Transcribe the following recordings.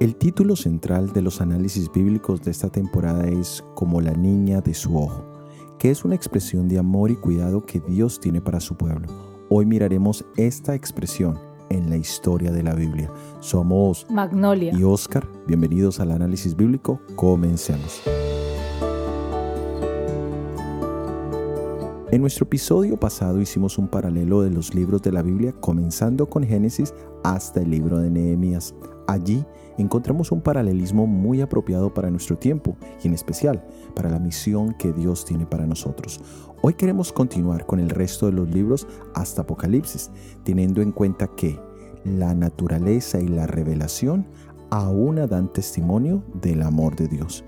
El título central de los análisis bíblicos de esta temporada es Como la niña de su ojo, que es una expresión de amor y cuidado que Dios tiene para su pueblo. Hoy miraremos esta expresión en la historia de la Biblia. Somos Magnolia y Oscar. Bienvenidos al análisis bíblico. Comencemos. En nuestro episodio pasado hicimos un paralelo de los libros de la Biblia, comenzando con Génesis hasta el libro de Nehemías. Allí encontramos un paralelismo muy apropiado para nuestro tiempo y en especial para la misión que Dios tiene para nosotros. Hoy queremos continuar con el resto de los libros hasta Apocalipsis, teniendo en cuenta que la naturaleza y la revelación aún dan testimonio del amor de Dios.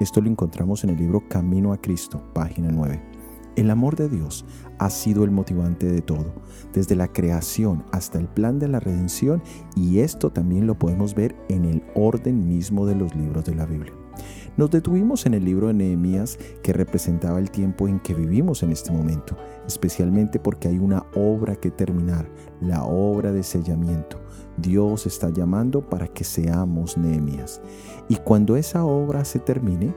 Esto lo encontramos en el libro Camino a Cristo, página 9. El amor de Dios ha sido el motivante de todo, desde la creación hasta el plan de la redención y esto también lo podemos ver en el orden mismo de los libros de la Biblia. Nos detuvimos en el libro de Nehemías que representaba el tiempo en que vivimos en este momento, especialmente porque hay una obra que terminar, la obra de sellamiento. Dios está llamando para que seamos Nehemías. Y cuando esa obra se termine,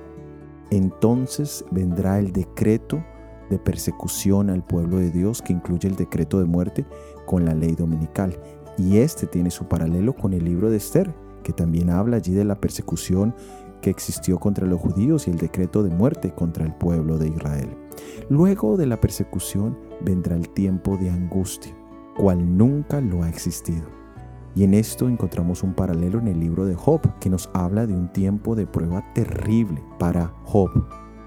entonces vendrá el decreto de persecución al pueblo de Dios que incluye el decreto de muerte con la ley dominical. Y este tiene su paralelo con el libro de Esther, que también habla allí de la persecución que existió contra los judíos y el decreto de muerte contra el pueblo de Israel. Luego de la persecución vendrá el tiempo de angustia, cual nunca lo ha existido. Y en esto encontramos un paralelo en el libro de Job, que nos habla de un tiempo de prueba terrible para Job,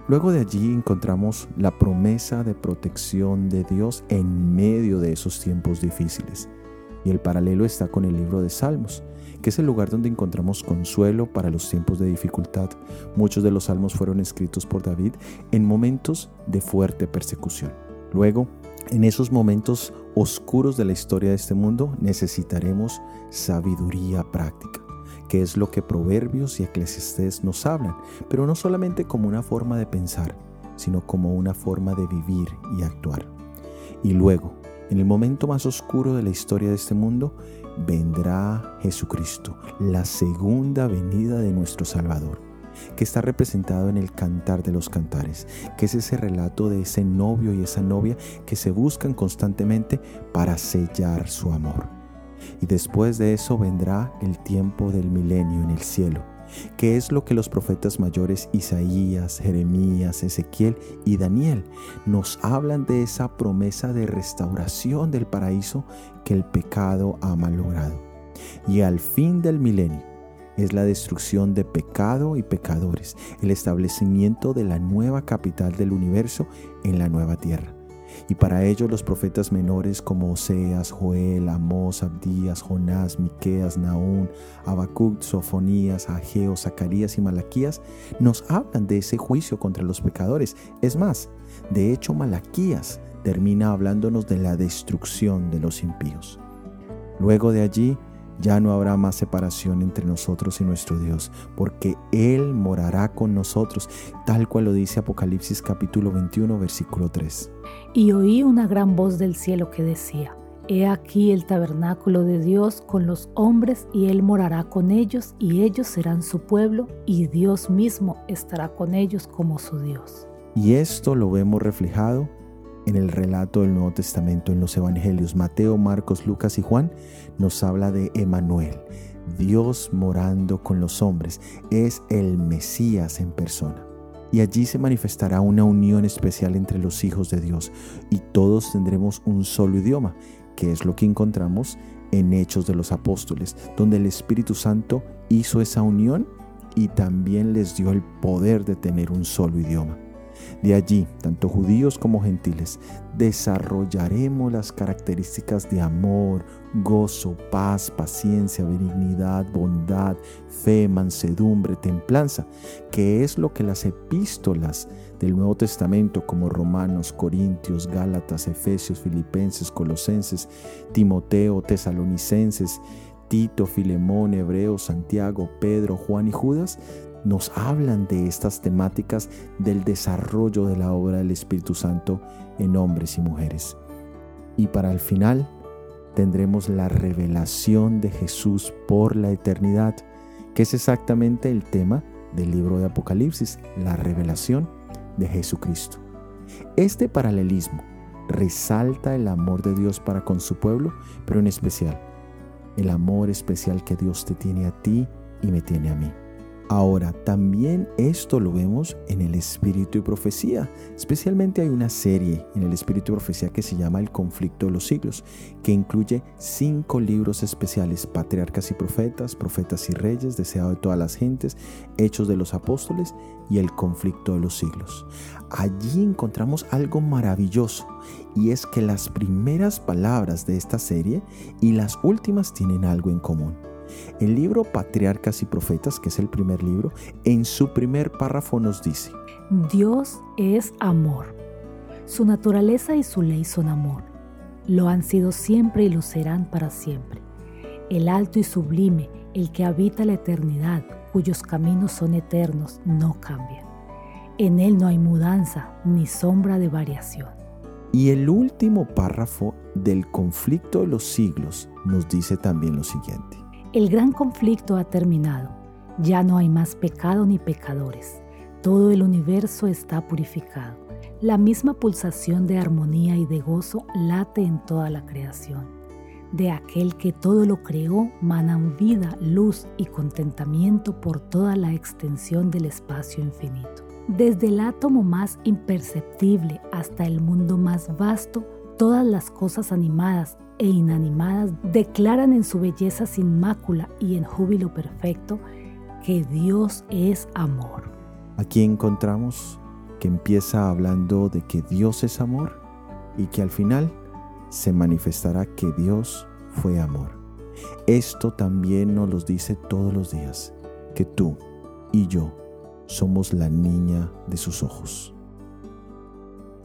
Luego de allí encontramos la promesa de protección de Dios en medio de esos tiempos difíciles. Y el paralelo está con el libro de Salmos, que es el lugar donde encontramos consuelo para los tiempos de dificultad. Muchos de los salmos fueron escritos por David en momentos de fuerte persecución. Luego, en esos momentos oscuros de la historia de este mundo, necesitaremos sabiduría práctica que es lo que Proverbios y Eclesiastés nos hablan, pero no solamente como una forma de pensar, sino como una forma de vivir y actuar. Y luego, en el momento más oscuro de la historia de este mundo, vendrá Jesucristo, la segunda venida de nuestro Salvador, que está representado en el Cantar de los Cantares, que es ese relato de ese novio y esa novia que se buscan constantemente para sellar su amor. Y después de eso vendrá el tiempo del milenio en el cielo, que es lo que los profetas mayores Isaías, Jeremías, Ezequiel y Daniel nos hablan de esa promesa de restauración del paraíso que el pecado ha malogrado. Y al fin del milenio es la destrucción de pecado y pecadores, el establecimiento de la nueva capital del universo en la nueva tierra y para ello los profetas menores como Oseas, Joel, Amós, Abdías, Jonás, Miqueas, Naún, Habacuc, Sofonías, Ageo, Zacarías y Malaquías nos hablan de ese juicio contra los pecadores. Es más, de hecho Malaquías termina hablándonos de la destrucción de los impíos. Luego de allí, ya no habrá más separación entre nosotros y nuestro Dios, porque Él morará con nosotros, tal cual lo dice Apocalipsis capítulo 21, versículo 3. Y oí una gran voz del cielo que decía, He aquí el tabernáculo de Dios con los hombres, y Él morará con ellos, y ellos serán su pueblo, y Dios mismo estará con ellos como su Dios. Y esto lo vemos reflejado en el relato del Nuevo Testamento, en los Evangelios, Mateo, Marcos, Lucas y Juan, nos habla de Emanuel, Dios morando con los hombres, es el Mesías en persona. Y allí se manifestará una unión especial entre los hijos de Dios y todos tendremos un solo idioma, que es lo que encontramos en Hechos de los Apóstoles, donde el Espíritu Santo hizo esa unión y también les dio el poder de tener un solo idioma. De allí, tanto judíos como gentiles, desarrollaremos las características de amor, gozo, paz, paciencia, benignidad, bondad, fe, mansedumbre, templanza, que es lo que las epístolas del Nuevo Testamento como Romanos, Corintios, Gálatas, Efesios, Filipenses, Colosenses, Timoteo, Tesalonicenses, Tito, Filemón, Hebreo, Santiago, Pedro, Juan y Judas nos hablan de estas temáticas del desarrollo de la obra del Espíritu Santo en hombres y mujeres. Y para el final tendremos la revelación de Jesús por la eternidad, que es exactamente el tema del libro de Apocalipsis, la revelación de Jesucristo. Este paralelismo resalta el amor de Dios para con su pueblo, pero en especial el amor especial que Dios te tiene a ti y me tiene a mí. Ahora, también esto lo vemos en el Espíritu y Profecía. Especialmente hay una serie en el Espíritu y Profecía que se llama El Conflicto de los Siglos, que incluye cinco libros especiales, Patriarcas y Profetas, Profetas y Reyes, Deseado de todas las gentes, Hechos de los Apóstoles y El Conflicto de los Siglos. Allí encontramos algo maravilloso y es que las primeras palabras de esta serie y las últimas tienen algo en común. El libro Patriarcas y Profetas, que es el primer libro, en su primer párrafo nos dice, Dios es amor. Su naturaleza y su ley son amor. Lo han sido siempre y lo serán para siempre. El alto y sublime, el que habita la eternidad, cuyos caminos son eternos, no cambian. En él no hay mudanza ni sombra de variación. Y el último párrafo del conflicto de los siglos nos dice también lo siguiente. El gran conflicto ha terminado. Ya no hay más pecado ni pecadores. Todo el universo está purificado. La misma pulsación de armonía y de gozo late en toda la creación. De aquel que todo lo creó manan vida, luz y contentamiento por toda la extensión del espacio infinito. Desde el átomo más imperceptible hasta el mundo más vasto, todas las cosas animadas e inanimadas declaran en su belleza sin mácula y en júbilo perfecto que Dios es amor. Aquí encontramos que empieza hablando de que Dios es amor y que al final se manifestará que Dios fue amor. Esto también nos lo dice todos los días, que tú y yo somos la niña de sus ojos.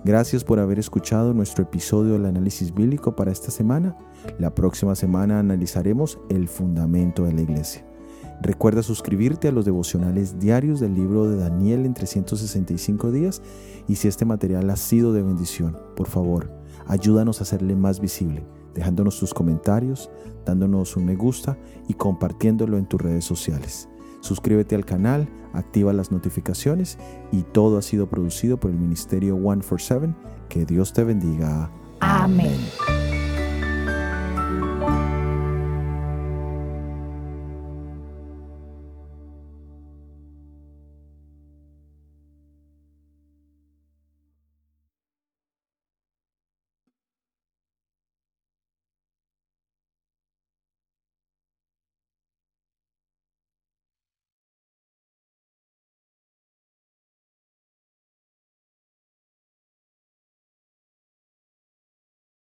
Gracias por haber escuchado nuestro episodio del análisis bíblico para esta semana. La próxima semana analizaremos el fundamento de la iglesia. Recuerda suscribirte a los devocionales diarios del libro de Daniel en 365 días y si este material ha sido de bendición, por favor, ayúdanos a hacerle más visible, dejándonos tus comentarios, dándonos un me gusta y compartiéndolo en tus redes sociales. Suscríbete al canal, activa las notificaciones y todo ha sido producido por el Ministerio 147. Que Dios te bendiga. Amén.